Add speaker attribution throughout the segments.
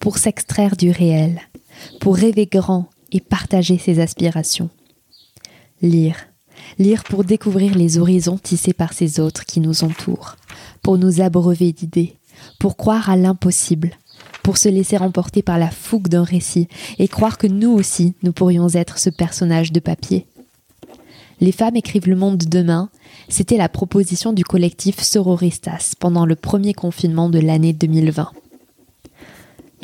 Speaker 1: pour s'extraire du réel, pour rêver grand et partager ses aspirations. Lire. Lire pour découvrir les horizons tissés par ces autres qui nous entourent, pour nous abreuver d'idées, pour croire à l'impossible, pour se laisser emporter par la fougue d'un récit et croire que nous aussi nous pourrions être ce personnage de papier. Les femmes écrivent le monde de demain, c'était la proposition du collectif Sororistas pendant le premier confinement de l'année 2020.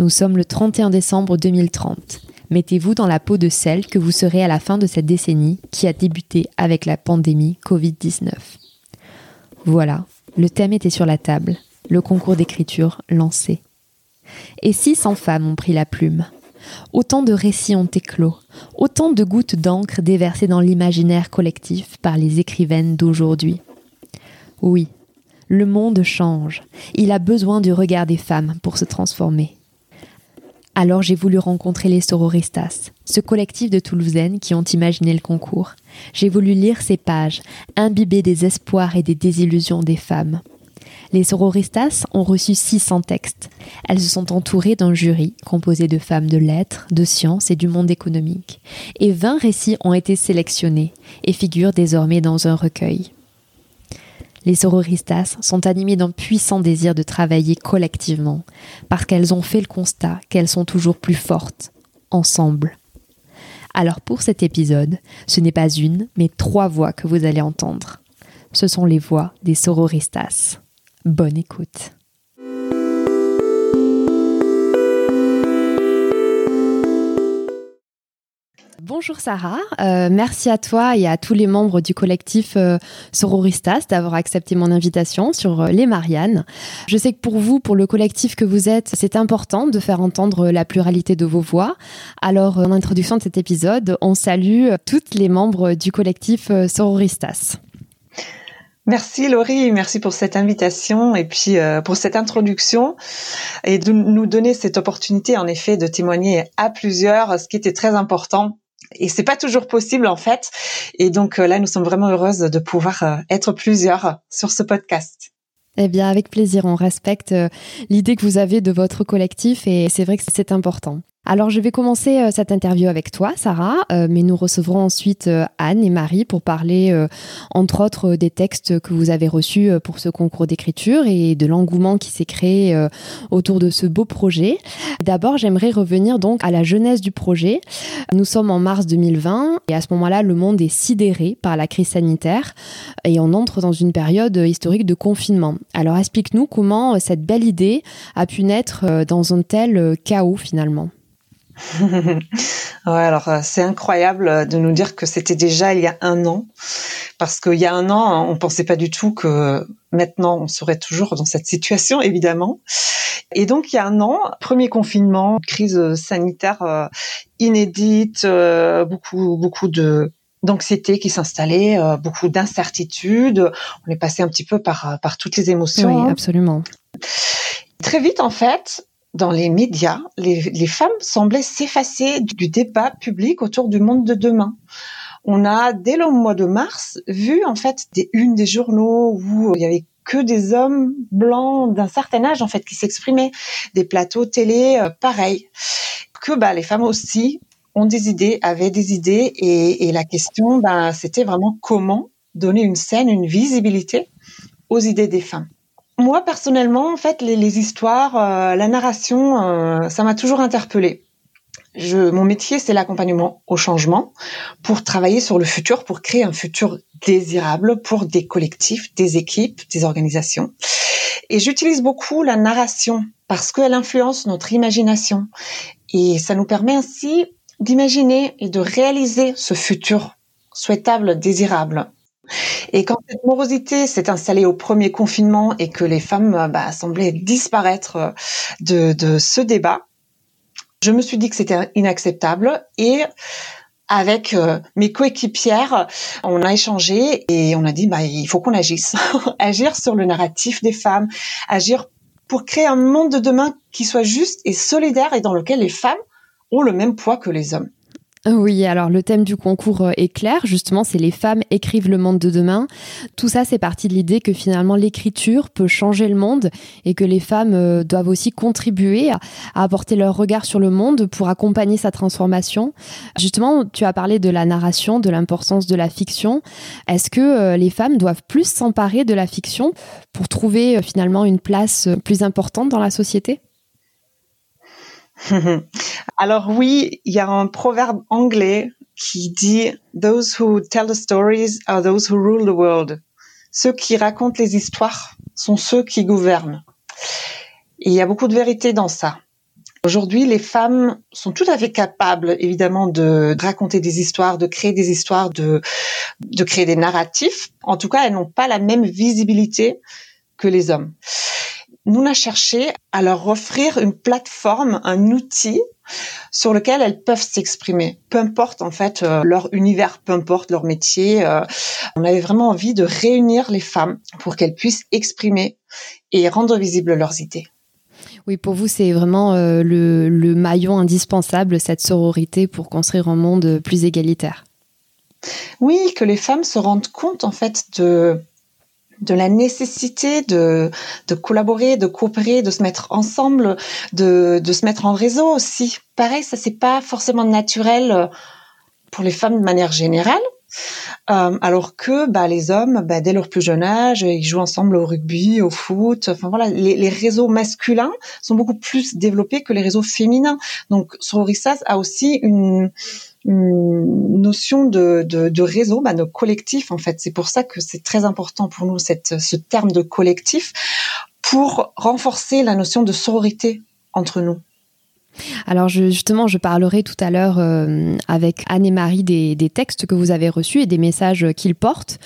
Speaker 1: Nous sommes le 31 décembre 2030. Mettez-vous dans la peau de celle que vous serez à la fin de cette décennie qui a débuté avec la pandémie Covid-19. Voilà, le thème était sur la table, le concours d'écriture lancé. Et 600 femmes ont pris la plume? Autant de récits ont éclos, autant de gouttes d'encre déversées dans l'imaginaire collectif par les écrivaines d'aujourd'hui. Oui, le monde change. Il a besoin du regard des femmes pour se transformer. Alors j'ai voulu rencontrer les Sororistas, ce collectif de Toulousaines qui ont imaginé le concours. J'ai voulu lire ces pages, imbiber des espoirs et des désillusions des femmes. Les Sororistas ont reçu 600 textes. Elles se sont entourées d'un jury composé de femmes de lettres, de sciences et du monde économique. Et 20 récits ont été sélectionnés et figurent désormais dans un recueil. Les sororistas sont animées d'un puissant désir de travailler collectivement, parce qu'elles ont fait le constat qu'elles sont toujours plus fortes, ensemble. Alors pour cet épisode, ce n'est pas une, mais trois voix que vous allez entendre. Ce sont les voix des sororistas. Bonne écoute. Bonjour Sarah, euh, merci à toi et à tous les membres du collectif euh, Sororistas d'avoir accepté mon invitation sur euh, les Mariannes. Je sais que pour vous, pour le collectif que vous êtes, c'est important de faire entendre la pluralité de vos voix. Alors en introduction de cet épisode, on salue toutes les membres du collectif Sororistas.
Speaker 2: Merci Laurie, merci pour cette invitation et puis pour cette introduction et de nous donner cette opportunité en effet de témoigner à plusieurs, ce qui était très important et c'est pas toujours possible en fait. Et donc euh, là, nous sommes vraiment heureuses de pouvoir euh, être plusieurs sur ce podcast.
Speaker 1: Eh bien, avec plaisir, on respecte euh, l'idée que vous avez de votre collectif et c'est vrai que c'est important. Alors je vais commencer euh, cette interview avec toi, Sarah, euh, mais nous recevrons ensuite euh, Anne et Marie pour parler, entre autres, des textes que vous avez reçus pour ce concours d'écriture et de l'engouement qui s'est créé autour de ce beau projet. D'abord, j'aimerais revenir donc à la jeunesse du projet. Nous sommes en mars 2020 et à ce moment-là, le monde est sidéré par la crise sanitaire et on entre dans une période historique de confinement. Alors explique-nous comment cette belle idée a pu naître dans un tel chaos finalement.
Speaker 2: ouais, alors euh, c'est incroyable euh, de nous dire que c'était déjà il y a un an, parce qu'il y a un an, on pensait pas du tout que maintenant on serait toujours dans cette situation, évidemment. Et donc il y a un an, premier confinement, crise sanitaire euh, inédite, beaucoup beaucoup de d'anxiété qui s'installait, beaucoup d'incertitudes. On est passé un petit peu par par toutes les émotions.
Speaker 1: Oui, hein. absolument.
Speaker 2: Très vite, en fait, dans les médias, les, femmes semblaient s'effacer du débat public autour du monde de demain. On a, dès le mois de mars, vu en fait des unes des journaux où il y avait que des hommes blancs d'un certain âge en fait qui s'exprimaient, des plateaux télé euh, pareils, que bah les femmes aussi ont des idées, avaient des idées et, et la question bah c'était vraiment comment donner une scène, une visibilité aux idées des femmes. Moi personnellement, en fait, les, histoires, euh, la narration, euh, ça m'a toujours interpellée. Je, mon métier, c'est l'accompagnement au changement pour travailler sur le futur, pour créer un futur désirable pour des collectifs, des équipes, des organisations. Et j'utilise beaucoup la narration parce qu'elle influence notre imagination. Et ça nous permet ainsi d'imaginer et de réaliser ce futur souhaitable, désirable. Et quand cette morosité s'est installée au premier confinement et que les femmes bah, semblaient disparaître de, de ce débat, je me suis dit que c'était inacceptable et avec euh, mes coéquipières, on a échangé et on a dit bah il faut qu'on agisse, agir sur le narratif des femmes, agir pour créer un monde de demain qui soit juste et solidaire et dans lequel les femmes ont le même poids que les hommes.
Speaker 1: Oui, alors le thème du concours euh, est clair, justement, c'est les femmes écrivent le monde de demain. Tout ça, c'est parti de l'idée que finalement l'écriture peut changer le monde et que les femmes euh, doivent aussi contribuer à, apporter leur regard sur le monde pour accompagner sa transformation. Justement, tu as parlé de la narration, de l'importance de la fiction. Est-ce que euh, les femmes doivent plus s'emparer de la fiction pour trouver finalement une place plus importante dans la société?
Speaker 2: Alors oui, il y a un proverbe anglais qui dit Those who tell the stories are those who rule the world. Ceux qui racontent les histoires sont ceux qui gouvernent. Et il y a beaucoup de vérité dans ça. Aujourd'hui, les femmes sont tout à fait capables, évidemment, de raconter des histoires, de créer des histoires, de, de créer des narratifs. En tout cas, elles n'ont pas la même visibilité que les hommes nous on a cherché à leur offrir une plateforme, un outil sur lequel elles peuvent s'exprimer. Peu importe en fait euh, leur univers, peu importe leur métier. Euh, on avait vraiment envie de réunir les femmes pour qu'elles puissent exprimer et rendre visibles leurs idées.
Speaker 1: Oui, pour vous, c'est vraiment euh, le, le maillon indispensable, cette sororité pour construire un monde plus égalitaire.
Speaker 2: Oui, que les femmes se rendent compte en fait de de la nécessité de, de collaborer, de coopérer, de se mettre ensemble, de, de se mettre en réseau aussi. Pareil, ça c'est pas forcément naturel euh, pour les femmes de manière générale. Euh, alors que bah, les hommes, bah, dès leur plus jeune âge, ils jouent ensemble au rugby, au foot. Enfin voilà, les, les réseaux masculins sont beaucoup plus développés que les réseaux féminins. Donc Sororissas a aussi une, notion de, de, de réseau, bah, de collectif en fait. C'est pour ça que c'est très important pour nous cette, ce terme de collectif pour renforcer la notion de sororité entre nous.
Speaker 1: Alors justement, je parlerai tout à l'heure euh, avec Anne et Marie des, textes que vous avez reçus et des messages qu'ils portent,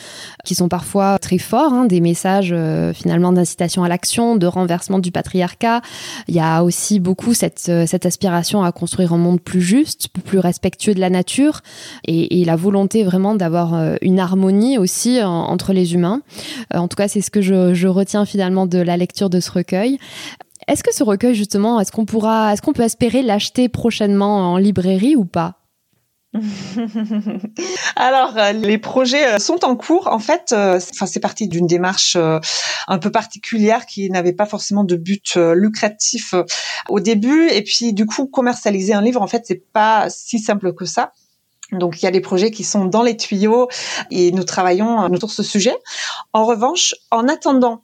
Speaker 1: qui sont parfois très forts, hein, des messages euh, finalement d'incitation à l'action, de renversement du patriarcat. Il y a aussi beaucoup cette, euh, cette aspiration à construire un monde plus juste, plus respectueux de la nature et, la volonté vraiment d'avoir une harmonie aussi entre les humains. En tout cas, c'est ce que je, je retiens finalement de la lecture de ce recueil. Est-ce que ce recueil, justement, est-ce qu'on pourra, est-ce qu'on peut espérer l'acheter prochainement en librairie ou pas?
Speaker 2: Alors, euh, les projets euh, sont en cours. En fait, euh, enfin, c'est parti d'une démarche un peu particulière qui n'avait pas forcément de but lucratif au début. Et puis, du coup, commercialiser un livre, en fait, c'est pas si simple que ça. Donc il y a des projets qui sont dans les tuyaux et nous travaillons euh, autour de ce sujet. En revanche, en attendant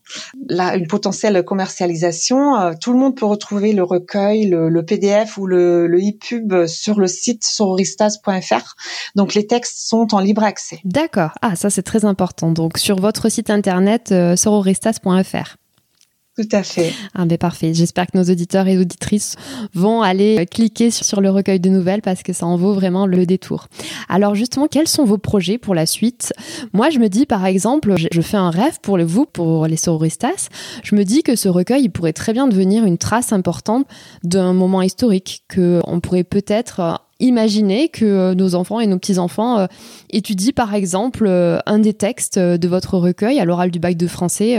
Speaker 2: une potentielle commercialisation, euh, tout le monde peut retrouver le recueil, le, PDF ou le, le e-pub sur le site sororistas.fr. Donc les textes sont en libre accès.
Speaker 1: D'accord. Ah ça c'est très important. Donc sur votre site internet euh, sororistas.fr.
Speaker 2: Tout à fait.
Speaker 1: Ah ben parfait. J'espère que nos auditeurs et auditrices vont aller euh, cliquer sur le recueil de nouvelles parce que ça en vaut vraiment le détour. Alors justement, quels sont vos projets pour la suite? Moi, je me dis par exemple, je fais un rêve pour vous, pour les sororistas. Je me dis que ce recueil il pourrait très bien devenir une trace importante d'un moment historique que on pourrait peut-être Imaginez que euh, nos enfants et nos petits-enfants euh, étudient par exemple euh, un des textes de votre recueil à l'oral du bac de français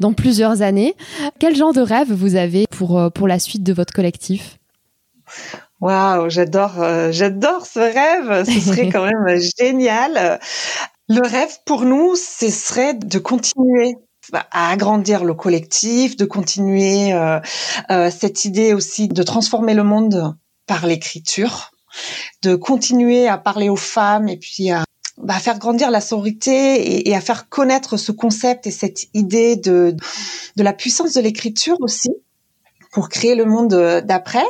Speaker 1: dans plusieurs années. Quel genre de rêve vous avez pour, pour la suite de votre collectif?
Speaker 2: Waouh, j'adore, j'adore ce rêve. Ce serait quand même génial. Le rêve pour nous, ce serait de continuer à agrandir le collectif, de continuer cette idée aussi de transformer le monde par l'écriture de continuer à parler aux femmes et puis à bah, faire grandir la sororité et, à faire connaître ce concept et cette idée de, de la puissance de l'écriture aussi pour créer le monde d'après.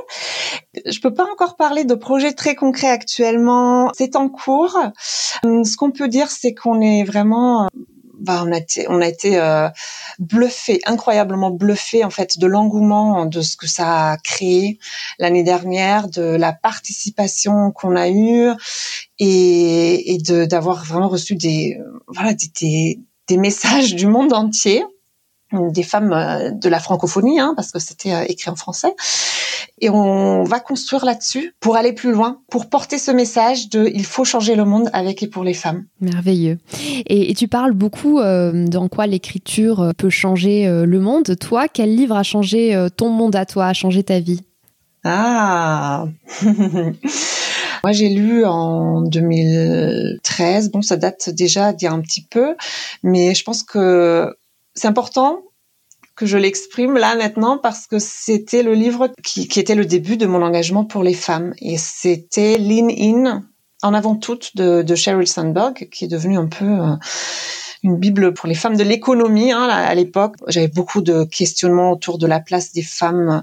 Speaker 2: Je peux pas encore parler de projets très concrets actuellement. C'est en cours. Ce qu'on peut dire, c'est qu'on est vraiment bah, on a été, on a été euh, bluffé, incroyablement bluffé en fait de l'engouement de ce que ça a créé l'année dernière, de la participation qu'on a eue et, et de d'avoir vraiment reçu des voilà des, des messages du monde entier des femmes euh, de la francophonie, hein, parce que c'était euh, écrit en français. Et on va construire là-dessus pour aller plus loin, pour porter ce message de il faut changer le monde avec et pour les femmes.
Speaker 1: Merveilleux. Et, tu parles beaucoup euh, dans quoi l'écriture peut changer le monde. Toi, quel livre a changé ton monde à toi, a changé ta vie?
Speaker 2: Ah Moi, j'ai lu en 2013. Bon, ça date déjà d'il y a un petit peu, mais je pense que c'est important que je l'exprime là maintenant parce que c'était le livre qui, était le début de mon engagement pour les femmes et c'était Lean In en avant toute de, de Sheryl Sandberg qui est devenue un peu euh, une bible pour les femmes de l'économie hein, à l'époque. J'avais beaucoup de questionnements autour de la place des femmes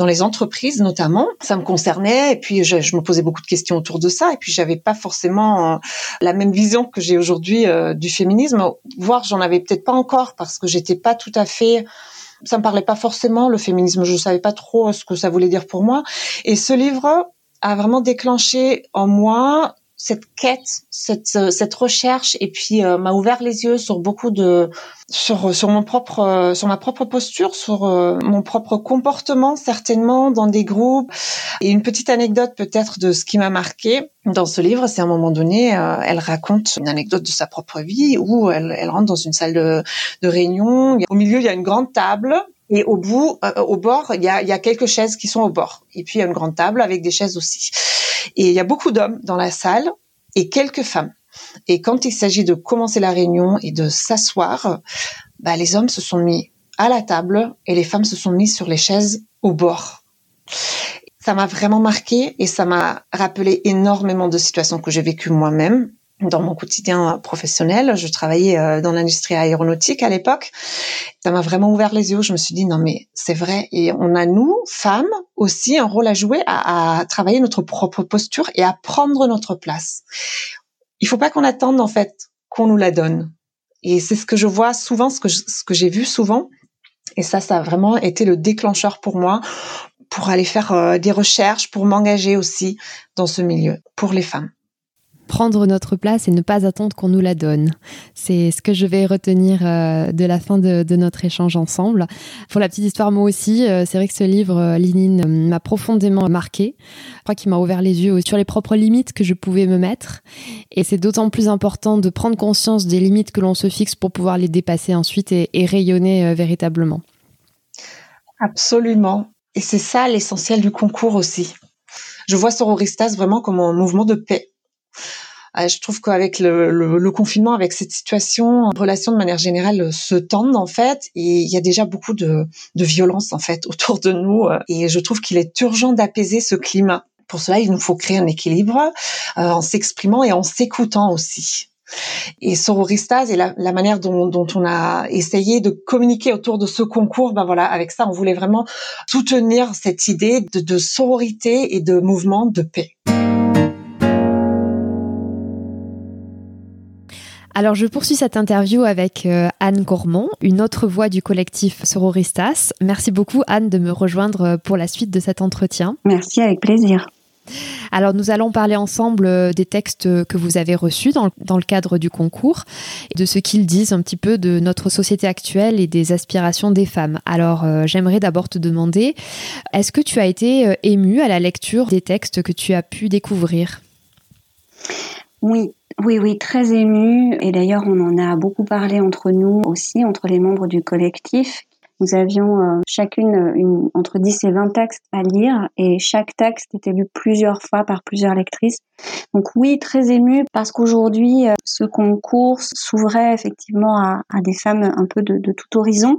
Speaker 2: dans les entreprises notamment. Ça me concernait et puis je, me posais beaucoup de questions autour de ça et puis j'avais pas forcément euh, la même vision que j'ai aujourd'hui euh, du féminisme, voire j'en avais peut-être pas encore parce que j'étais pas tout à fait ça me parlait pas forcément le féminisme, je savais pas trop ce que ça voulait dire pour moi et ce livre a vraiment déclenché en moi cette quête, cette, euh, cette recherche, et puis euh, m'a ouvert les yeux sur beaucoup de, sur sur mon propre, euh, sur ma propre posture, sur mon propre comportement certainement dans des groupes. Et une petite anecdote peut-être de ce qui m'a marqué dans ce livre, c'est à un moment donné, elle raconte une anecdote de sa propre vie où elle, elle rentre dans une salle de, de réunion. Au milieu, il y a une grande table et au bout, au bord, il y a, y a quelques chaises qui sont au bord. Et puis il y a une grande table avec des chaises aussi. Et il y a beaucoup d'hommes dans la salle et quelques femmes. Et quand il s'agit de commencer la réunion et de s'asseoir, bah, les hommes se sont mis à la table et les femmes se sont mises sur les chaises au bord. Ça m'a vraiment marqué et ça m'a rappelé énormément de situations que j'ai vécues moi-même dans mon quotidien professionnel. Je travaillais euh, dans l'industrie aéronautique à l'époque. Ça m'a vraiment ouvert les yeux. Je me suis dit non mais c'est vrai et on a nous femmes aussi un rôle à jouer à, travailler notre propre posture et à prendre notre place. Il faut pas qu'on attende en fait qu'on nous la donne. Et c'est ce que je vois souvent, ce que ce que j'ai vu souvent. Et ça, ça a vraiment été le déclencheur pour moi pour aller faire euh, des recherches, pour m'engager aussi dans ce milieu pour les femmes
Speaker 1: prendre notre place et ne pas attendre qu'on nous la donne. C'est ce que je vais retenir euh, de la fin de, notre échange ensemble. Pour la petite histoire, moi aussi, euh, c'est vrai que ce livre, euh, Linine, m'a profondément marqué. Je crois qu'il m'a ouvert les yeux sur les propres limites que je pouvais me mettre. Et c'est d'autant plus important de prendre conscience des limites que l'on se fixe pour pouvoir les dépasser ensuite et, et rayonner véritablement.
Speaker 2: Absolument. Et c'est ça l'essentiel du concours aussi. Je vois Sororistas vraiment comme un mouvement de paix je trouve qu'avec le, le, confinement, avec cette situation, les relations de manière générale se tendent en fait, et il y a déjà beaucoup de, de violence en fait autour de nous, euh, et je trouve qu'il est urgent d'apaiser ce climat. Pour cela, il nous faut créer un équilibre euh, en s'exprimant et en s'écoutant aussi. Et Sororistas et la, la manière dont, dont, on a essayé de communiquer autour de ce concours, ben voilà, avec ça, on voulait vraiment soutenir cette idée de, de sororité et de mouvement de paix.
Speaker 1: Alors je poursuis cette interview avec euh, Anne Gourmand, une autre voix du collectif Sororistas. Merci beaucoup Anne de me rejoindre euh, pour la suite de cet entretien.
Speaker 3: Merci avec plaisir.
Speaker 1: Alors nous allons parler ensemble euh, des textes que vous avez reçus dans, le cadre du concours et de ce qu'ils disent un petit peu de notre société actuelle et des aspirations des femmes. Alors j'aimerais d'abord te demander, est-ce que tu as été émue à la lecture des textes que tu as pu découvrir?
Speaker 3: Oui, oui, oui, très ému. Et d'ailleurs, on en a beaucoup parlé entre nous aussi, entre les membres du collectif. Nous avions euh, chacune une, entre 10 et 20 textes à lire et chaque texte était lu plusieurs fois par plusieurs lectrices. Donc oui, très ému parce qu'aujourd'hui, euh, ce concours s'ouvrait effectivement à, à, des femmes un peu de, de tout horizon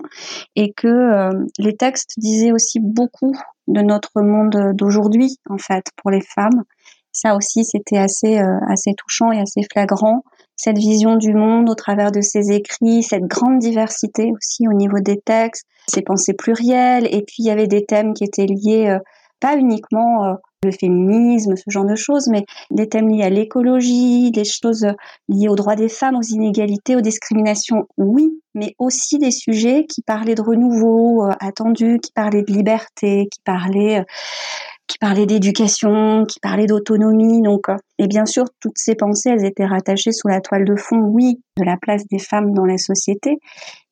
Speaker 3: et que euh, les textes disaient aussi beaucoup de notre monde d'aujourd'hui, en fait, pour les femmes Ça aussi, c'était assez, assez touchant et assez flagrant. Cette vision du monde au travers de ses écrits, cette grande diversité aussi au niveau des textes, ses pensées plurielles. Et puis, il y avait des thèmes qui étaient liés pas uniquement le féminisme, ce genre de choses, mais des thèmes liés à l'écologie, des choses liées aux droits des femmes, aux inégalités, aux discriminations, oui, mais aussi des sujets qui parlaient de renouveau euh, attendu, qui parlaient de liberté, qui parlaient euh, qui parlaient d'éducation, qui parlaient d'autonomie. Donc, euh, et bien sûr, toutes ces pensées, elles étaient rattachées sous la toile de fond, oui, de la place des femmes dans la société,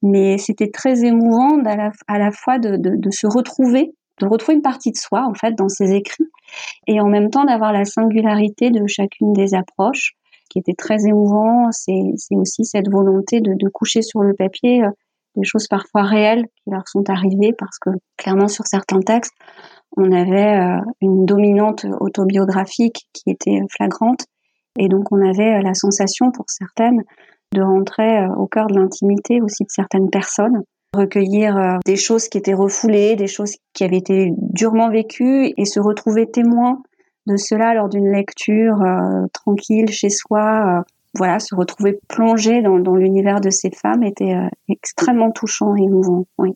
Speaker 3: mais c'était très émouvant à la, fois de, se retrouver de retrouver une partie de soi en fait dans ses écrits et en même temps d'avoir la singularité de chacune des approches qui était très émouvant c'est aussi cette volonté de, de, coucher sur le papier euh, des choses parfois réelles qui leur sont arrivées parce que clairement sur certains textes on avait euh, une dominante autobiographique qui était flagrante et donc on avait euh, la sensation pour certaines de rentrer au cœur de l'intimité aussi de certaines personnes recueillir euh, des choses qui étaient refoulées, des choses qui avaient été durement vécues et se retrouver témoin de cela lors d'une lecture euh, tranquille chez soi. Euh, voilà, se retrouver plongé dans, dans l'univers de ces femmes était extrêmement touchant et émouvant. Oui.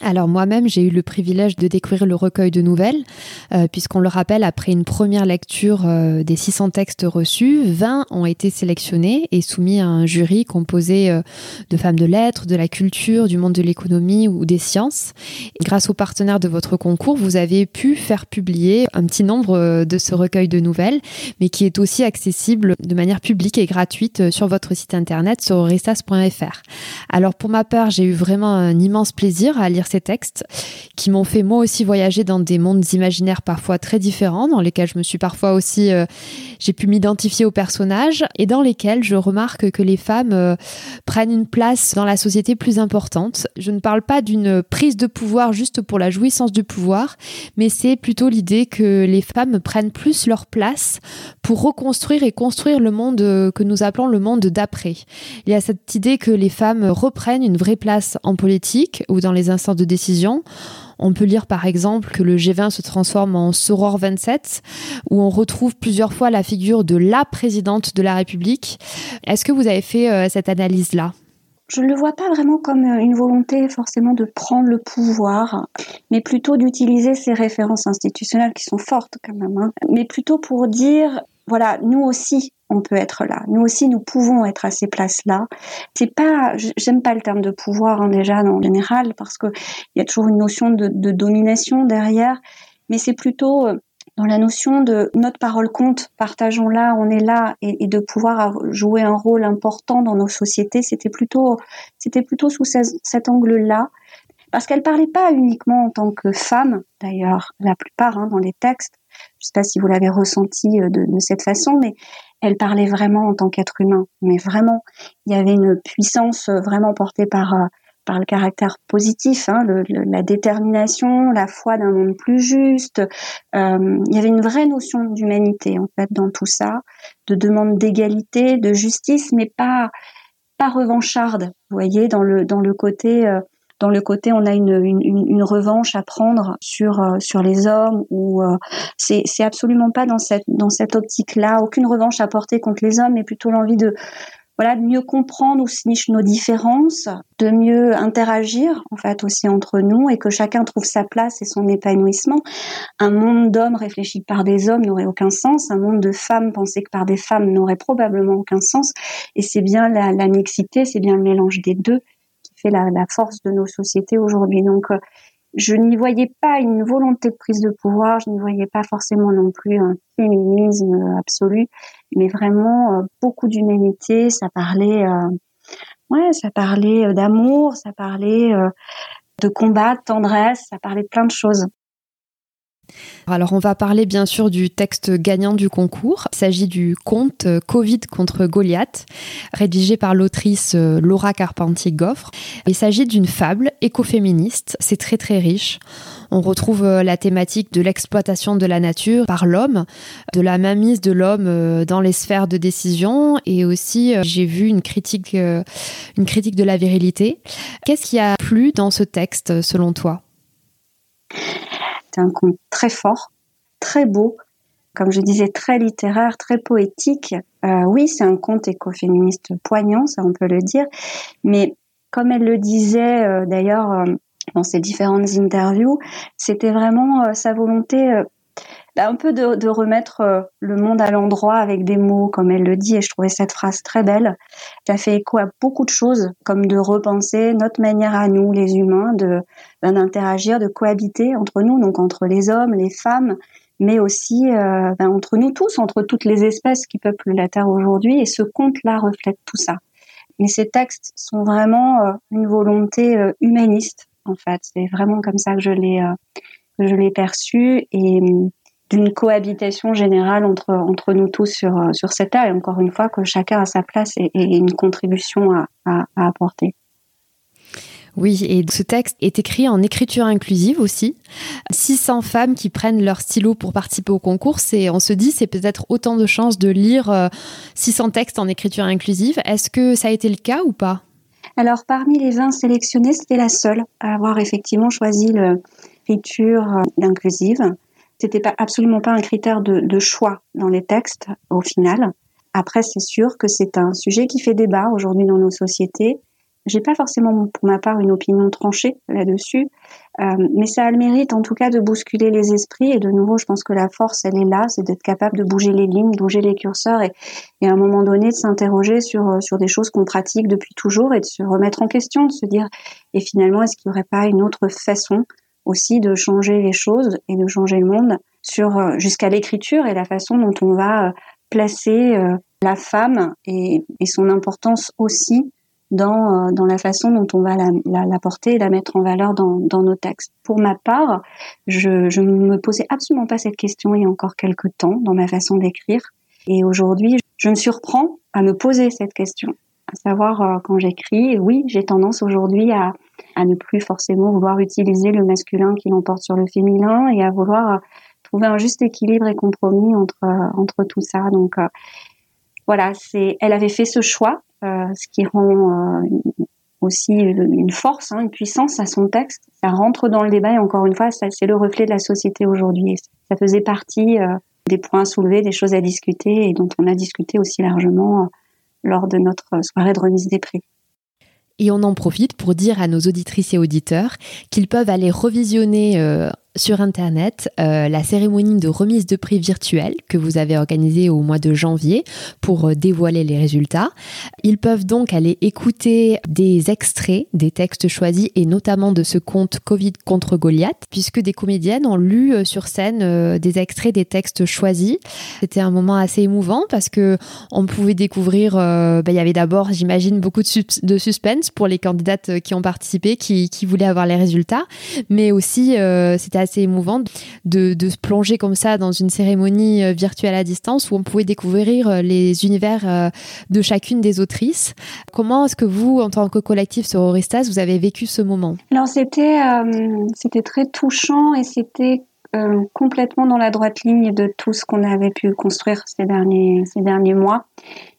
Speaker 1: Alors moi-même, j'ai eu le privilège de découvrir le recueil de nouvelles, euh, puisqu'on le rappelle, après une première lecture euh, des 600 textes reçus, 20 ont été sélectionnés et soumis à un jury composé euh, de femmes de lettres, de la culture, du monde de l'économie ou des sciences. Grâce aux partenaires de votre concours, vous avez pu faire publier un petit nombre de ce recueil de nouvelles, mais qui est aussi accessible de manière publique et gratuite sur votre site internet sur oristas.fr. Alors pour ma part, j'ai eu vraiment un immense plaisir à lire ces textes qui m'ont fait moi aussi voyager dans des mondes imaginaires parfois très différents, dans lesquels je me suis parfois aussi, euh, j'ai pu m'identifier aux personnages et dans lesquels je remarque que les femmes euh, prennent une place dans la société plus importante. Je ne parle pas d'une prise de pouvoir juste pour la jouissance du pouvoir, mais c'est plutôt l'idée que les femmes prennent plus leur place pour reconstruire et construire le monde que nous appelons le monde d'après. Il y a cette idée que les femmes reprennent une vraie place en politique ou dans les instances de décision. On peut lire par exemple que le G20 se transforme en Soror 27, où on retrouve plusieurs fois la figure de la présidente de la République. Est-ce que vous avez fait euh, cette analyse-là?
Speaker 3: Je ne le vois pas vraiment comme euh, une volonté forcément de prendre le pouvoir, mais plutôt d'utiliser ces références institutionnelles qui sont fortes quand même, hein. mais plutôt pour dire, voilà, nous aussi, on peut être là. Nous aussi, nous pouvons être à ces places-là. C'est pas, j'aime pas le terme de pouvoir hein, déjà en général parce que il y a toujours une notion de, domination derrière, mais c'est plutôt euh, dans la notion de notre parole compte, partageons-la, on est là, et, de pouvoir jouer un rôle important dans nos sociétés. C'était plutôt, c'était plutôt sous cet angle-là parce qu'elle parlait pas uniquement en tant que femme, d'ailleurs, la plupart hein, dans les textes. Je sais pas si vous l'avez ressenti euh, de, cette façon, mais elle parlait vraiment en tant qu'être humain. Mais vraiment, il y avait une puissance euh, vraiment portée par euh, par le caractère positif, hein, la détermination, la foi d'un monde plus juste. Euh, il y avait une vraie notion d'humanité en fait dans tout ça, de demande d'égalité, de justice, mais pas pas revancharde. Vous voyez dans le dans le côté dans le côté on a une, revanche à prendre sur euh, sur les hommes ou euh, c'est absolument pas dans cette dans cette optique là aucune revanche à porter contre les hommes mais plutôt l'envie de voilà de mieux comprendre où se nichent nos différences de mieux interagir en fait aussi entre nous et que chacun trouve sa place et son épanouissement. Un monde d'hommes réfléchi par des hommes n'aurait aucun sens. Un monde de femmes pensé que par des femmes n'aurait probablement aucun sens. Et c'est bien la mixité c'est bien le mélange des deux la, force de nos sociétés aujourd'hui. Donc, euh, je n'y voyais pas une volonté de prise de pouvoir, je n'y voyais pas forcément non plus un féminisme absolu, mais vraiment euh, beaucoup d'humanité. Ça parlait, euh, ouais, ça parlait d'amour, ça parlait de combat, de tendresse, ça parlait de plein de choses.
Speaker 1: Alors on va parler bien sûr du texte gagnant du concours. Il s'agit du conte Covid contre Goliath, rédigé par l'autrice euh, Laura Carpentier-Goffre. Il s'agit d'une fable écoféministe, c'est très très riche. On retrouve euh, la thématique de l'exploitation de la nature par l'homme, de la mainmise de l'homme euh, dans les sphères de décision et aussi j'ai vu une critique, une critique de la virilité. Qu'est-ce qui a plu dans ce texte selon toi?
Speaker 3: C'est un conte très fort, très beau, comme je disais, très littéraire, très poétique. Euh, oui, c'est un conte écoféministe poignant, ça on peut le dire, mais comme elle le disait euh, d'ailleurs euh, dans ses différentes interviews, c'était vraiment sa volonté un peu de, de remettre le monde à l'endroit avec des mots, comme elle le dit, et je trouvais cette phrase très belle. Ça fait écho à beaucoup de choses, comme de repenser notre manière à nous, les humains, de d'interagir, de cohabiter entre nous, donc entre les hommes, les femmes, mais aussi euh, ben, entre nous tous, entre toutes les espèces qui peuplent la Terre aujourd'hui. Et ce conte-là reflète tout ça. Mais ces textes sont vraiment euh, une volonté euh, humaniste, en fait. C'est vraiment comme ça que je l'ai que je l'ai perçu et hum, d'une cohabitation générale entre entre nous tous sur sur cette terre. Et encore une fois, que chacun a sa place et, et une contribution à, à, à apporter.
Speaker 1: Oui, et ce texte est écrit en écriture inclusive aussi. 600 femmes qui prennent leur stylo pour participer au concours, et on se dit c'est peut-être autant de chances de lire 600 euh, textes en écriture inclusive. Est-ce que ça a été le cas ou pas?
Speaker 3: Alors parmi les 20 sélectionnés, c'était la seule à avoir effectivement choisi l'écriture euh, inclusive. C'était pas absolument pas un critère de, de choix dans les textes au final. Après, c'est sûr que c'est un sujet qui fait débat aujourd'hui dans nos sociétés j'ai pas forcément pour ma part une opinion tranchée là-dessus, euh, mais ça a le mérite en tout cas de bousculer les esprits. Et de nouveau, je pense que la force, elle est là, c'est d'être capable de bouger les lignes, bouger les curseurs, et, et à un moment donné de s'interroger sur euh, sur des choses qu'on pratique depuis toujours et de se remettre en question, de se dire et finalement est-ce qu'il n'y aurait pas une autre façon aussi de changer les choses et de changer le monde sur euh, jusqu'à l'écriture et la façon dont on va placer la femme et, son importance aussi dans, euh, dans la façon dont on va la, porter et la mettre en valeur dans, nos textes. Pour ma part, je ne me posais absolument pas cette question il y a encore quelques temps dans ma façon d'écrire. Et aujourd'hui, je me surprends à me poser cette question. À savoir, euh, quand j'écris, oui, j'ai tendance aujourd'hui à, à ne plus forcément vouloir utiliser le masculin qui l'emporte sur le féminin et à vouloir euh, trouver un juste équilibre et compromis entre, entre tout ça. Donc, voilà, c'est, elle avait fait ce choix euh, ce qui rend euh, aussi une force, hein, une puissance à son texte. Ça rentre dans le débat et encore une fois, c'est le reflet de la société aujourd'hui. Ça faisait partie euh, des points soulevés, des choses à discuter et dont on a discuté aussi largement lors de notre soirée de remise des prix.
Speaker 1: Et on en profite pour dire à nos auditrices et auditeurs qu'ils peuvent aller revisionner sur Internet euh, la cérémonie de remise de prix virtuelle que vous avez organisée au mois de janvier pour euh, dévoiler les résultats. Ils peuvent donc aller écouter des extraits des textes choisis et notamment de ce conte Covid contre Goliath, puisque des comédiennes ont lu euh, sur scène des extraits des textes choisis. C'était un moment assez émouvant parce que on pouvait découvrir, ben, il y avait d'abord, j'imagine, beaucoup de, de, suspense pour les candidates qui ont participé, qui, qui voulaient avoir les résultats, mais aussi c'était assez émouvant de, se plonger comme ça dans une cérémonie euh, virtuelle à distance où on pouvait découvrir euh, les univers euh, de chacune des autrices. Comment est-ce que vous, en tant que collectif Sororistas, vous avez vécu ce moment?
Speaker 3: Alors c'était c'était très touchant et c'était complètement dans la droite ligne de tout ce qu'on avait pu construire ces derniers ces derniers mois,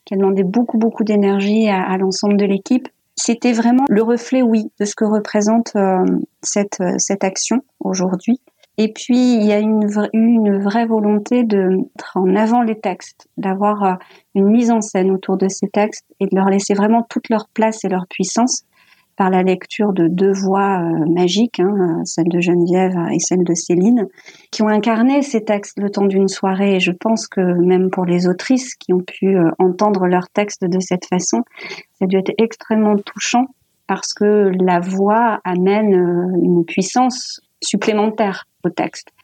Speaker 3: qui a demandé beaucoup beaucoup d'énergie à l'ensemble de l'équipe c'était vraiment le reflet, oui, de ce que représente euh, cette, euh, cette action aujourd'hui. Et puis, il y a une, une vraie volonté de mettre en avant les textes, d'avoir euh, une mise en scène autour de ces textes et de leur laisser vraiment toute leur place et leur puissance par la lecture de deux voix euh, magiques, hein, celle de Geneviève et celle de Céline, qui ont incarné ces textes le temps d'une soirée. Et je pense que même pour les autrices qui ont pu euh, entendre leurs textes de cette façon, ça a dû être extrêmement touchant parce que la voix amène euh, une puissance supplémentaire au texte.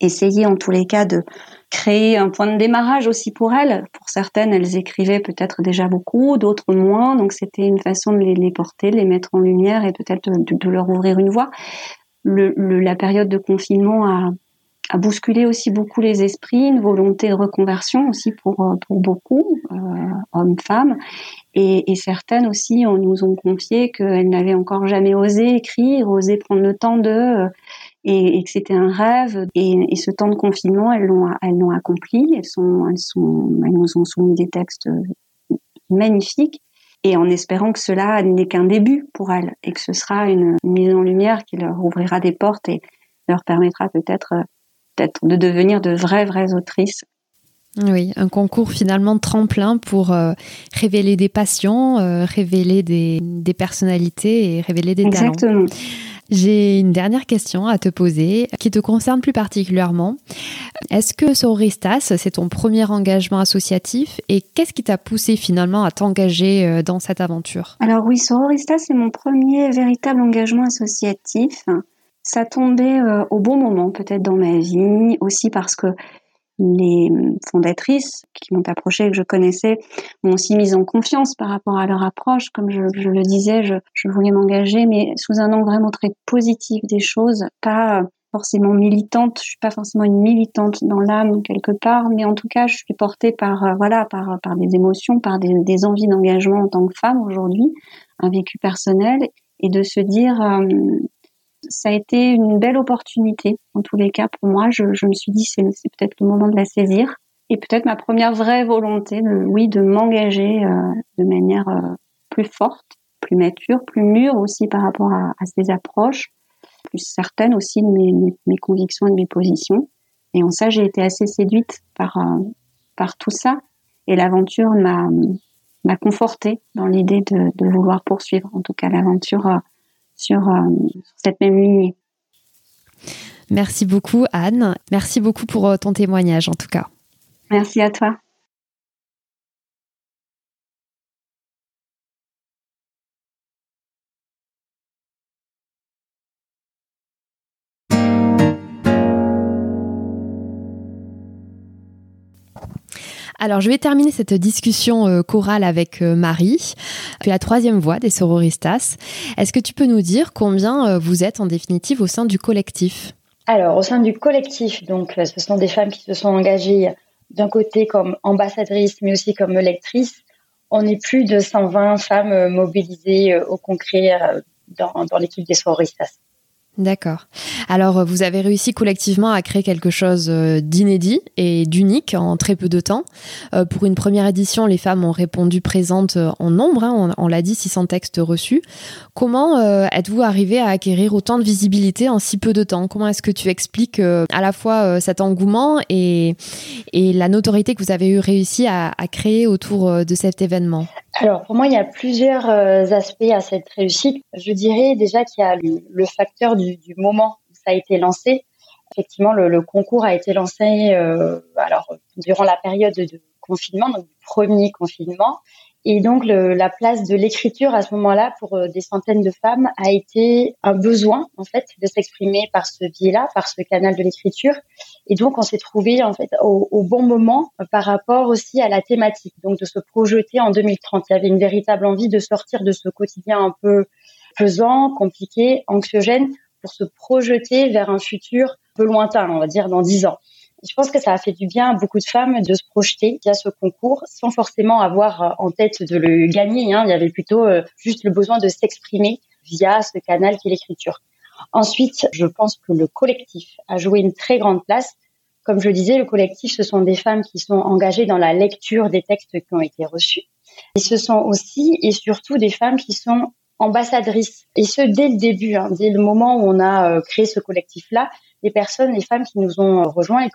Speaker 3: Essayer en tous les cas de créer un point de démarrage aussi pour elles. Pour certaines, elles écrivaient peut-être déjà beaucoup, d'autres moins. Donc c'était une façon de les, porter, les mettre en lumière et peut-être de, leur ouvrir une voie. Le, la période de confinement a, bousculé aussi beaucoup les esprits, une volonté de reconversion aussi pour, pour beaucoup, euh, hommes, femmes. Et, certaines aussi nous ont confié qu'elles n'avaient encore jamais osé écrire, osé prendre le temps de et, et que c'était un rêve. Et, et, ce temps de confinement, elles l'ont, elles l'ont accompli. Elles sont, elles sont, elles nous ont soumis des textes magnifiques. Et en espérant que cela n'est qu'un début pour elles et que ce sera une, mise en lumière qui leur ouvrira des portes et leur permettra peut-être d'être, de devenir de vraies, vraies autrices.
Speaker 1: Oui, un concours finalement tremplin pour euh, révéler des passions, euh, révéler des, des, personnalités et révéler des
Speaker 3: Exactement.
Speaker 1: talents. J'ai une dernière question à te poser qui te concerne plus particulièrement. Est-ce que Sororistas, c'est ton premier engagement associatif et qu'est-ce qui t'a poussé finalement à t'engager euh, dans cette aventure?
Speaker 3: Alors oui, Sororistas, c'est mon premier véritable engagement associatif. Ça tombait euh, au bon moment peut-être dans ma vie, aussi parce que les fondatrices qui m'ont approché, que je connaissais, m'ont aussi mise en confiance par rapport à leur approche. Comme je, je le disais, je, je voulais m'engager, mais sous un angle vraiment très positif des choses, pas forcément militante. Je suis pas forcément une militante dans l'âme quelque part, mais en tout cas, je suis portée par euh, voilà par par des émotions, par des, des envies d'engagement en tant que femme aujourd'hui, un vécu personnel, et de se dire euh, ça a été une belle opportunité, en tous les cas, pour moi. Je, me suis dit, c'est, peut-être le moment de la saisir. Et peut-être ma première vraie volonté, de, oui, de m'engager euh, de manière euh, plus forte, plus mature, plus mûre aussi par rapport à, ces approches, plus certaine aussi de mes, convictions et de mes positions. Et en ça, j'ai été assez séduite par, euh, par tout ça. Et l'aventure m'a, confortée dans l'idée de, vouloir poursuivre, en tout cas l'aventure sur, euh, cette même lignée.
Speaker 1: Merci beaucoup Anne. Merci beaucoup pour euh, ton témoignage en tout cas.
Speaker 3: Merci à toi.
Speaker 1: Alors, je vais terminer cette discussion euh, chorale avec euh, Marie. Tu es la troisième voix des Sororistas. Est-ce que tu peux nous dire combien euh, vous êtes en définitive au sein du collectif?
Speaker 4: Alors, au sein du collectif, donc, ce sont des femmes qui se sont engagées d'un côté comme ambassadrices, mais aussi comme lectrices. On est plus de 120 femmes mobilisées au concret dans, dans l'équipe des Sororistas.
Speaker 1: D'accord. Alors, vous avez réussi collectivement à créer quelque chose euh, d'inédit et d'unique en très peu de temps. Euh, pour une première édition, les femmes ont répondu présentes euh, en nombre, hein, on, l'a dit, 600 textes reçus. Comment êtes-vous arrivé à acquérir autant de visibilité en si peu de temps? Comment est-ce que tu expliques à la fois cet engouement et, la notoriété que vous avez eu réussi à créer autour de cet événement?
Speaker 4: Alors pour moi, il y a plusieurs aspects à cette réussite. Je dirais déjà qu'il y a le facteur du du, moment où ça a été lancé. Effectivement, le, concours a été lancé euh, alors durant la période de confinement, donc du premier confinement, et donc la place de l'écriture à ce moment-là pour euh, des centaines de femmes a été un besoin en fait de s'exprimer par ce biais-là, par ce canal de l'écriture. Et donc on s'est trouvé en fait au, au, bon moment par rapport aussi à la thématique, donc de se projeter en 2030. Il y avait une véritable envie de sortir de ce quotidien un peu pesant, compliqué, anxiogène pour se projeter vers un futur peu lointain, on va dire dans dix ans. Je pense que ça a fait du bien à beaucoup de femmes de se projeter via ce concours sans forcément avoir euh, en tête de le gagner. Hein. Il y avait plutôt euh, juste le besoin de s'exprimer via ce canal qui est l'écriture. Ensuite, je pense que le collectif a joué une très grande place. Comme je le disais, le collectif, ce sont des femmes qui sont engagées dans la lecture des textes qui ont été reçus. Et ce sont aussi et surtout des femmes qui sont ambassadrice. Et ce, dès le début, hein, dès le moment où on a euh, créé ce collectif-là, les personnes, les femmes qui nous ont rejoints.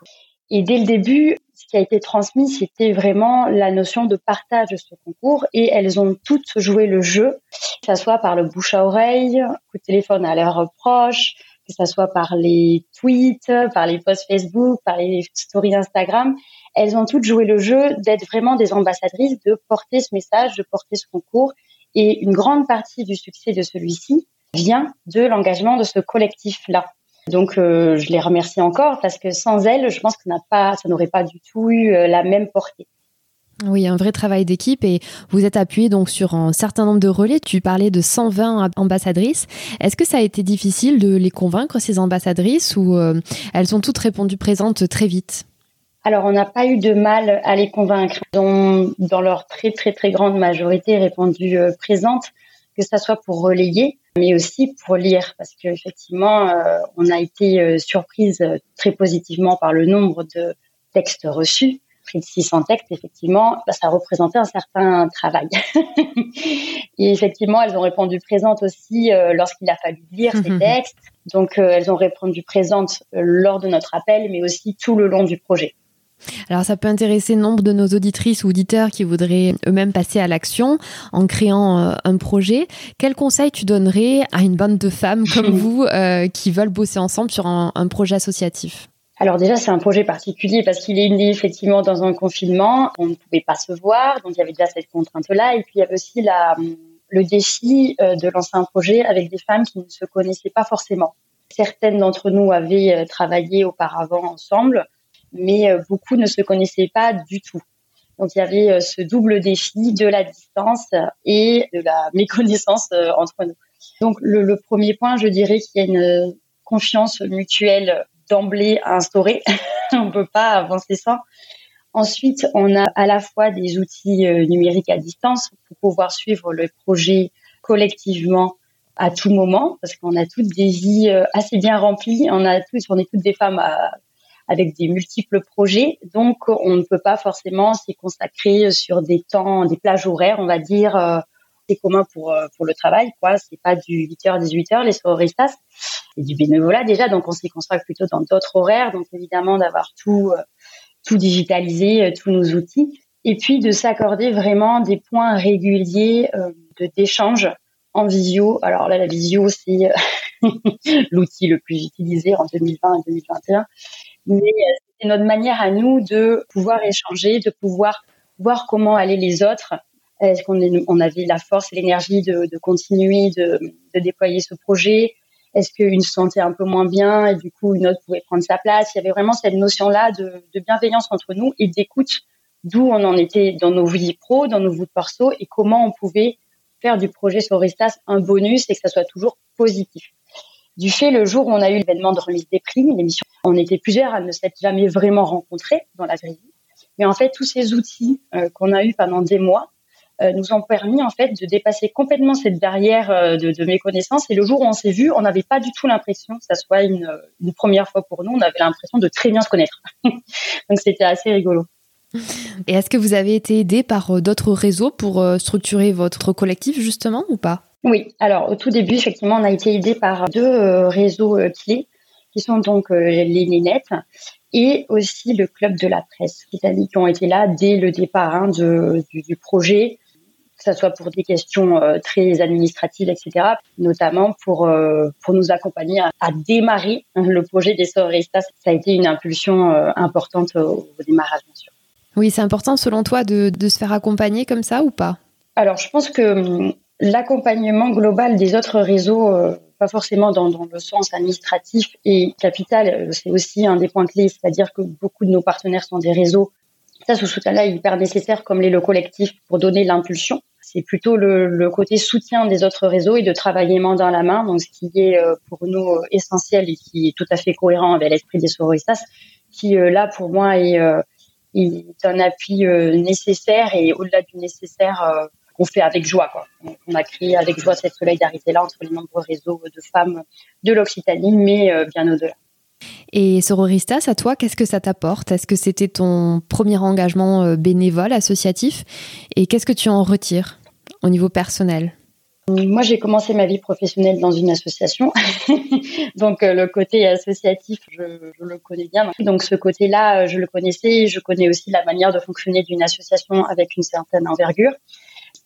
Speaker 4: Et, dès le début, ce qui a été transmis, c'était vraiment la notion de partage de ce concours. Et elles ont toutes joué le jeu, que ce soit par le bouche à oreille, coup de téléphone à leurs proches, que ce soit par les tweets, par les posts Facebook, par les stories Instagram. Elles ont toutes joué le jeu d'être vraiment des ambassadrices, de porter ce message, de porter ce concours et une grande partie du succès de celui-ci vient de l'engagement de ce collectif-là. Donc, euh, je les remercie encore parce que sans elles, je pense que ça n'aurait pas du tout eu euh, la même portée.
Speaker 1: Oui, un vrai travail d'équipe et vous êtes appuyé donc sur un certain nombre de relais. Tu parlais de 120 ambassadrices. Est-ce que ça a été difficile de les convaincre ces ambassadrices ou euh, elles ont toutes répondu présentes très vite?
Speaker 4: Alors, on n'a pas eu de mal à les convaincre. Ils ont, dans leur très très très grande majorité, répondu euh, présente, que ça soit pour relayer, mais aussi pour lire, parce qu'effectivement, euh, on a été euh, surprise très positivement par le nombre de textes reçus. Près de 600 textes, effectivement, bah, ça représentait un certain travail. Et effectivement, elles ont répondu présentes aussi lorsqu'il a fallu lire ces mhm. textes Donc, elles ont répondu présentes lors de notre appel, mais aussi tout le long du projet.
Speaker 1: Alors ça peut intéresser nombre de nos auditrices ou auditeurs qui voudraient eux-mêmes passer à l'action en créant euh, un projet. Quel conseil tu donnerais à une bande de femmes comme vous euh, qui veulent bosser ensemble sur un, projet associatif?
Speaker 4: Alors déjà, c'est un projet particulier parce qu'il est né effectivement dans un confinement. On ne pouvait pas se voir, donc il y avait déjà cette contrainte-là. Et puis il y avait aussi la, le défi euh, de lancer un projet avec des femmes qui ne se connaissaient pas forcément. Certaines d'entre nous avaient travaillé auparavant ensemble, mais euh, beaucoup ne se connaissaient pas du tout. Donc il y avait euh, ce double défi de la distance et de la méconnaissance euh, entre nous. Donc le, premier point, je dirais qu'il y a une confiance mutuelle d'emblée à instaurer. on ne peut pas avancer sans. Ensuite, on a à la fois des outils numériques à distance pour pouvoir suivre le projet collectivement à tout moment, parce qu'on a toutes des vies assez bien remplies. On a tous, on est toutes des femmes à avec des multiples projets. Donc, on ne peut pas forcément s'y consacrer sur des temps, des plages horaires, on va dire. Euh, c'est commun pour euh, pour le travail, quoi. C'est pas du 8h 18h les sororistas, c'est du bénévolat déjà. Donc, on s'y consacre plutôt dans d'autres horaires. Donc, évidemment, d'avoir tout euh, tout digitalisé, tous nos outils, et puis de s'accorder vraiment des points réguliers de d'échange en visio. Alors là, la visio, c'est l'outil le plus utilisé en 2020 et 2021 mais euh, c'est notre manière à nous de pouvoir échanger, de pouvoir voir comment allaient les autres. Est-ce qu'on on avait la force et l'énergie de, continuer de, déployer ce projet? Est-ce qu'une se sentait un peu moins bien et du coup une autre pouvait prendre sa place? Il y avait vraiment cette notion-là de, de bienveillance entre nous et d'écoute, d'où on en était dans nos vies pro, dans nos vies perso et comment on pouvait faire du projet Soristas un bonus et que ça soit toujours positif. Du fait, le jour où on a eu l'événement de remise des primes, l'émission, on était plusieurs à ne s'être jamais vraiment rencontrés dans la vraie vie. Mais en fait, tous ces outils euh, qu'on a eus pendant des mois euh, nous ont permis en fait de dépasser complètement cette barrière euh, de, de, méconnaissance. Et le jour où on s'est vu, on n'avait pas du tout l'impression que ça soit une, une première fois pour nous. On avait l'impression de très bien se connaître. Donc c'était assez rigolo.
Speaker 1: Et est-ce que vous avez été aidé par d'autres réseaux pour structurer votre collectif justement ou pas?
Speaker 4: Oui, alors au tout début, effectivement, on a été aidé par deux euh, réseaux euh, clés qui sont donc euh, les Nénettes et aussi le club de la presse, qui ont été là dès le départ hein, de, du, projet, que ce soit pour des questions très administratives, etc., notamment pour, pour nous accompagner à, démarrer hein, le projet des Sororistas. Ça a été une impulsion importante au, au, démarrage, bien sûr.
Speaker 1: Oui, c'est important selon toi de, de se faire accompagner comme ça ou pas?
Speaker 4: Alors, je pense que hum, l'accompagnement global des autres réseaux, euh, pas forcément dans, le sens administratif et capital, euh, c'est aussi un des points clés, c'est-à-dire que beaucoup de nos partenaires sont des réseaux. Ça, ce soutien-là est hyper nécessaire, comme les le collectif, pour donner l'impulsion. C'est plutôt le, côté soutien des autres réseaux et de travailler main dans la main, donc ce qui est euh, pour nous essentiel et qui est tout à fait cohérent avec l'esprit des sororistas, qui là pour moi est un appui nécessaire et au-delà du nécessaire on fait avec joie. Quoi. On a créé avec joie cette solidarité-là entre les nombreux réseaux de femmes de l'Occitanie, mais euh, bien au-delà.
Speaker 1: Et Sororistas, à toi, qu'est-ce que ça t'apporte? Est-ce que c'était ton premier engagement euh, bénévole, associatif? Et qu'est-ce que tu en retires au niveau personnel?
Speaker 4: Moi, j'ai commencé ma vie professionnelle dans une association, donc euh, le côté associatif, je, je, le connais bien. Donc ce côté-là, je le connaissais. Je connais aussi la manière de fonctionner d'une association avec une certaine envergure.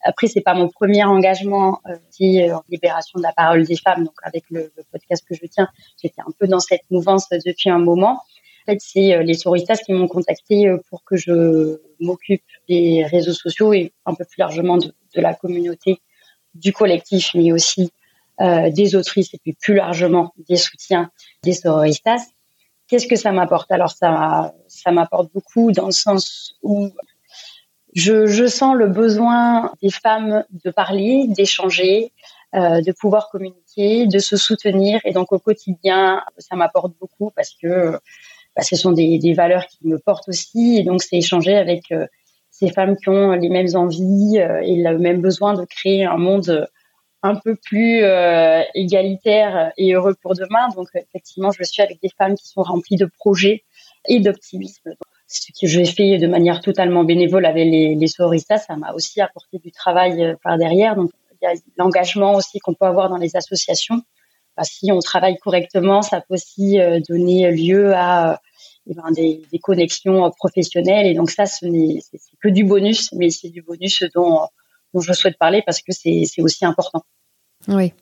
Speaker 4: Après, c'est pas mon premier engagement euh, euh, en libération de la parole des femmes. Donc, avec le, podcast que je tiens, j'étais un peu dans cette mouvance depuis un moment. En fait, c'est euh, les Soristas qui m'ont contacté pour que je m'occupe des réseaux sociaux et un peu plus largement de, la communauté, du collectif, mais aussi des autrices et puis plus largement des soutiens des Sororistas. Qu'est-ce que ça m'apporte? Alors, ça, ça m'apporte beaucoup dans le sens où je, sens le besoin des femmes de parler, d'échanger, euh, de pouvoir communiquer, de se soutenir. Et donc au quotidien, ça m'apporte beaucoup parce que bah, ce sont des, valeurs qui me portent aussi. Et donc c'est échanger avec euh, ces femmes qui ont les mêmes envies euh, et le même besoin de créer un monde un peu plus égalitaire et heureux pour demain. Donc effectivement, je suis avec des femmes qui sont remplies de projets et d'optimisme ce que j'ai fait de manière totalement bénévole avec les, les Soristas, ça m'a aussi apporté du travail euh, par derrière. Donc, il y a l'engagement aussi qu'on peut avoir dans les associations bah, si on travaille correctement, ça peut aussi donner lieu à eh ben, des, des, connexions professionnelles. Et donc ça, ce n'est que du bonus, mais c'est du bonus dont, dont je souhaite parler parce que c'est aussi important.
Speaker 1: Oui,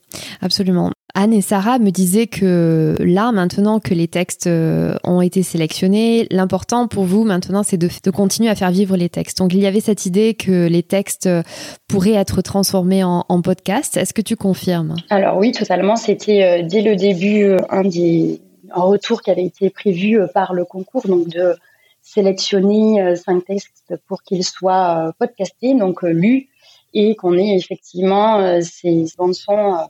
Speaker 1: absolument. Anne et Sarah me disaient que là, maintenant que les textes euh, ont été sélectionnés, l'important pour vous maintenant, c'est de, de, continuer à faire vivre les textes. Donc, il y avait cette idée que les textes euh, pourraient être transformés en, en podcast. Est-ce que tu confirmes?
Speaker 4: Alors oui, totalement. C'était euh, dès le début un des un retour qui avait été prévu par le concours, donc de sélectionner cinq textes pour qu'ils soient podcastés, donc lus et qu'on ait effectivement euh, ces bandes son euh,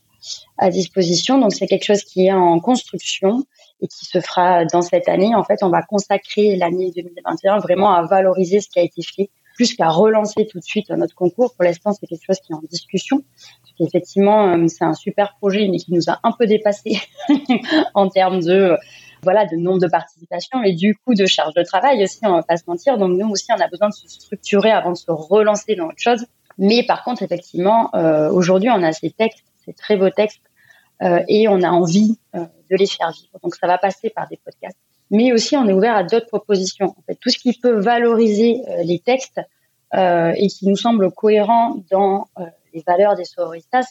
Speaker 4: à disposition. Donc c'est quelque chose qui est en construction et qui se fera dans cette année. En fait, on va consacrer l'année 2021 vraiment à valoriser ce qui a été fait, plus qu'à relancer tout de suite notre concours. Pour l'instant, c'est quelque chose qui est en discussion. Effectivement, euh, c'est un super projet, mais qui nous a un peu dépassé en termes de voilà de nombre de participations et du coup de charge de travail aussi. On va pas se mentir. Donc nous aussi, on a besoin de se structurer avant de se relancer dans autre chose. Mais par contre, effectivement, euh, aujourd'hui, on a ces textes, ces très beaux textes, euh, et on a envie euh, de les faire vivre. Donc, ça va passer par des podcasts. Mais aussi, on est ouvert à d'autres propositions. En fait, tout ce qui peut valoriser les textes et qui nous semble cohérent dans les valeurs des sororistas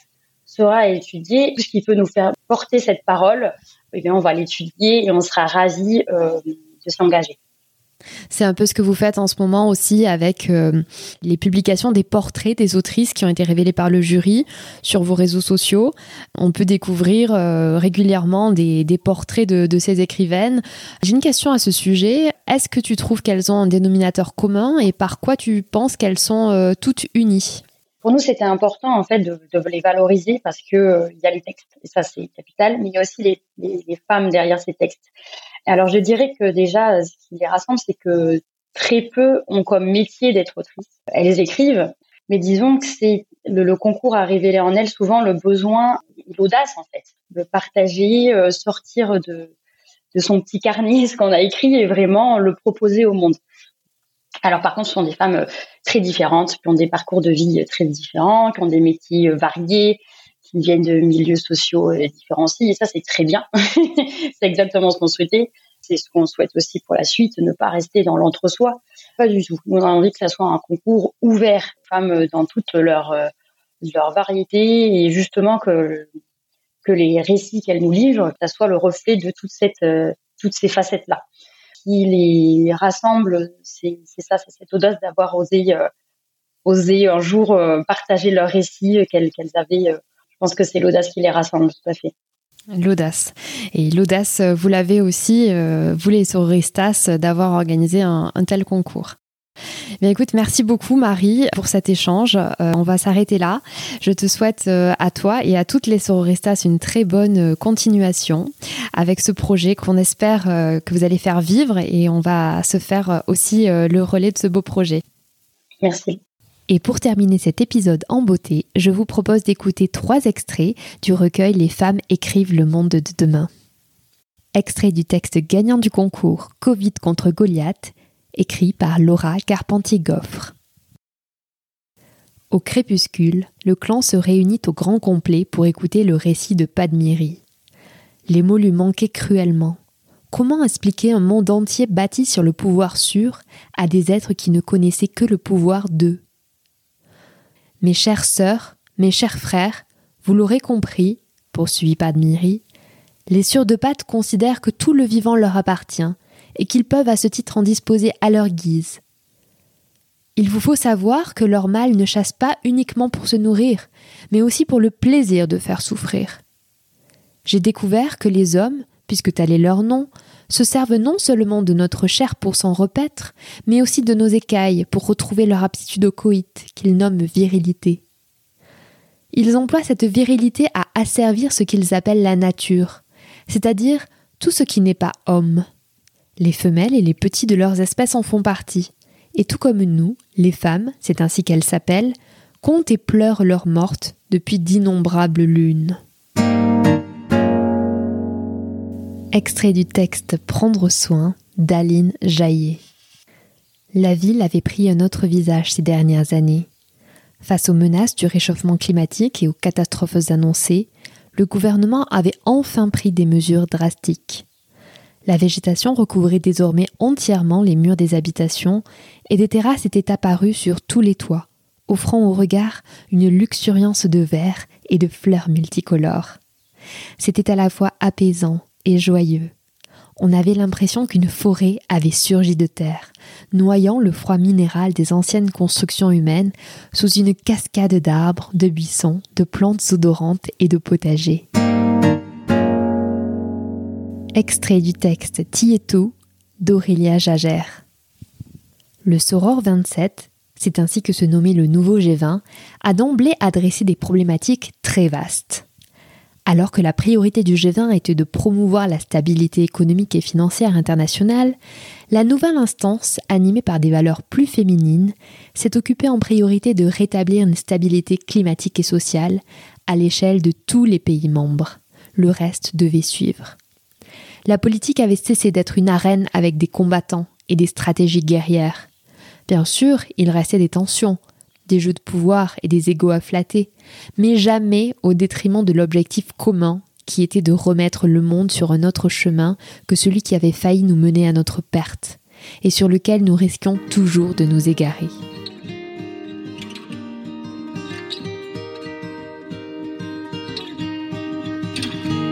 Speaker 4: sera étudié. Tout ce qui peut nous faire porter cette parole, eh bien, on va l'étudier et on sera ravis de s'engager.
Speaker 1: C'est un peu ce que vous faites en ce moment aussi avec euh, les publications des portraits des autrices qui ont été révélés par le jury sur vos réseaux sociaux. On peut découvrir euh, régulièrement des, portraits de, ces écrivaines. J'ai une question à ce sujet. Est-ce que tu trouves qu'elles ont un dénominateur commun et par quoi tu penses qu'elles sont euh, toutes unies?
Speaker 4: Pour nous, c'était important en fait de, les valoriser parce que il y a les textes et ça c'est capital, mais il y a aussi les femmes derrière ces textes. Alors je dirais que déjà, ce qui les rassemble, c'est que très peu ont comme métier d'être autrice. Elles écrivent, mais disons que c'est le, concours a révélé en elles souvent le besoin, l'audace en fait, de partager, euh, sortir de, de son petit carnet ce qu'on a écrit et vraiment le proposer au monde. Alors par contre, ce sont des femmes euh, très différentes, qui ont des parcours de vie euh, très différents, qui ont des métiers variés, qui viennent de milieux sociaux euh, différenciés. Et ça, c'est très bien. c'est exactement ce qu'on souhaitait. C'est ce qu'on souhaite aussi pour la suite, ne pas rester dans l'entre-soi. Pas du tout. On a envie que ça soit un concours ouvert, femmes dans toute leur, euh, leur variété et justement que, que les récits qu'elles nous livrent, que ça soit le reflet de toute cette, euh, toutes ces facettes-là. Qui les rassemble, c'est ça, c'est cette audace d'avoir osé, osé un jour partager leurs récits qu'elles avaient pense que c'est l'audace qui les rassemble, tout à fait.
Speaker 1: L'audace. Et l'audace, vous l'avez aussi, euh, vous les Sororistas, d'avoir organisé un, tel concours. Bien écoute, merci beaucoup Marie pour cet échange. Euh, on va s'arrêter là. Je te souhaite euh, à toi et à toutes les sororistas une très bonne continuation avec ce projet qu'on espère que vous allez faire vivre et on va se faire aussi le relais de ce beau projet.
Speaker 4: Merci.
Speaker 1: Et pour terminer cet épisode en beauté, je vous propose d'écouter trois extraits du recueil Les femmes écrivent le monde de demain. Extrait du texte gagnant du concours Covid contre Goliath, écrit par Laura Carpentier-Goffre. Au crépuscule, le clan se réunit au grand complet pour écouter le récit de Padmiri. Les mots lui manquaient cruellement. Comment expliquer un monde entier bâti sur le pouvoir sûr à des êtres qui ne connaissaient que le pouvoir d'eux? Mes chères sœurs, mes chers frères, vous l'aurez compris, poursuivit Padmiri, les sûrs de pattes considèrent que tout le vivant leur appartient et qu'ils peuvent à ce titre en disposer à leur guise. Il vous faut savoir que leur mal ne chasse pas uniquement pour se nourrir, mais aussi pour le plaisir de faire souffrir. J'ai découvert que les hommes, puisque tel est leur nom, se servent non seulement de notre chair pour s'en repaître, mais aussi de nos écailles pour retrouver leur aptitude au coït, qu'ils nomment virilité. Ils emploient cette virilité à asservir ce qu'ils appellent la nature, c'est-à-dire tout ce qui n'est pas homme. Les femelles et les petits de leurs espèces en font partie, et tout comme nous, les femmes, c'est ainsi qu'elles s'appellent, comptent et pleurent leur morte depuis d'innombrables lunes. Extrait du texte Prendre soin d'Aline Jaillet. La ville avait pris un autre visage ces dernières années. Face aux menaces du réchauffement climatique et aux catastrophes annoncées, le gouvernement avait enfin pris des mesures drastiques. La végétation recouvrait désormais entièrement les murs des habitations et des terrasses étaient apparues sur tous les toits, offrant au regard une luxuriance de verre et de fleurs multicolores. C'était à la fois apaisant et joyeux. On avait l'impression qu'une forêt avait surgi de terre, noyant le froid minéral des anciennes constructions humaines sous une cascade d'arbres, de buissons, de plantes odorantes et de potagers. Extrait du texte Tieto d'Aurélia Jagère. Le Soror 27, c'est ainsi que se nommait le nouveau G20, a d'emblée adressé des problématiques très vastes. Alors que la priorité du G20 était de promouvoir la stabilité économique et financière internationale, la nouvelle instance, animée par des valeurs plus féminines, s'est occupée en priorité de rétablir une stabilité climatique et sociale à l'échelle de tous les pays membres. Le reste devait suivre la politique avait cessé d'être une arène avec des combattants et des stratégies guerrières. Bien sûr, il restait des tensions, des jeux de pouvoir et des égaux à flatter, mais jamais au détriment de l'objectif commun qui était de remettre le monde sur un autre chemin que celui qui avait failli nous mener à notre perte, et sur lequel nous risquions toujours de nous égarer.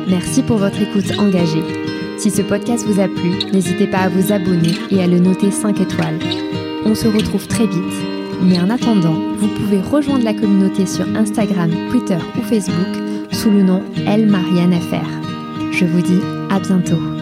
Speaker 1: Merci pour votre écoute engagée. Si ce podcast vous a plu, n'hésitez pas à vous abonner et à le noter 5 étoiles. On se retrouve très vite, mais en attendant, vous pouvez rejoindre la communauté sur Instagram, Twitter ou Facebook sous le nom Elle Marianne Je vous dis à bientôt.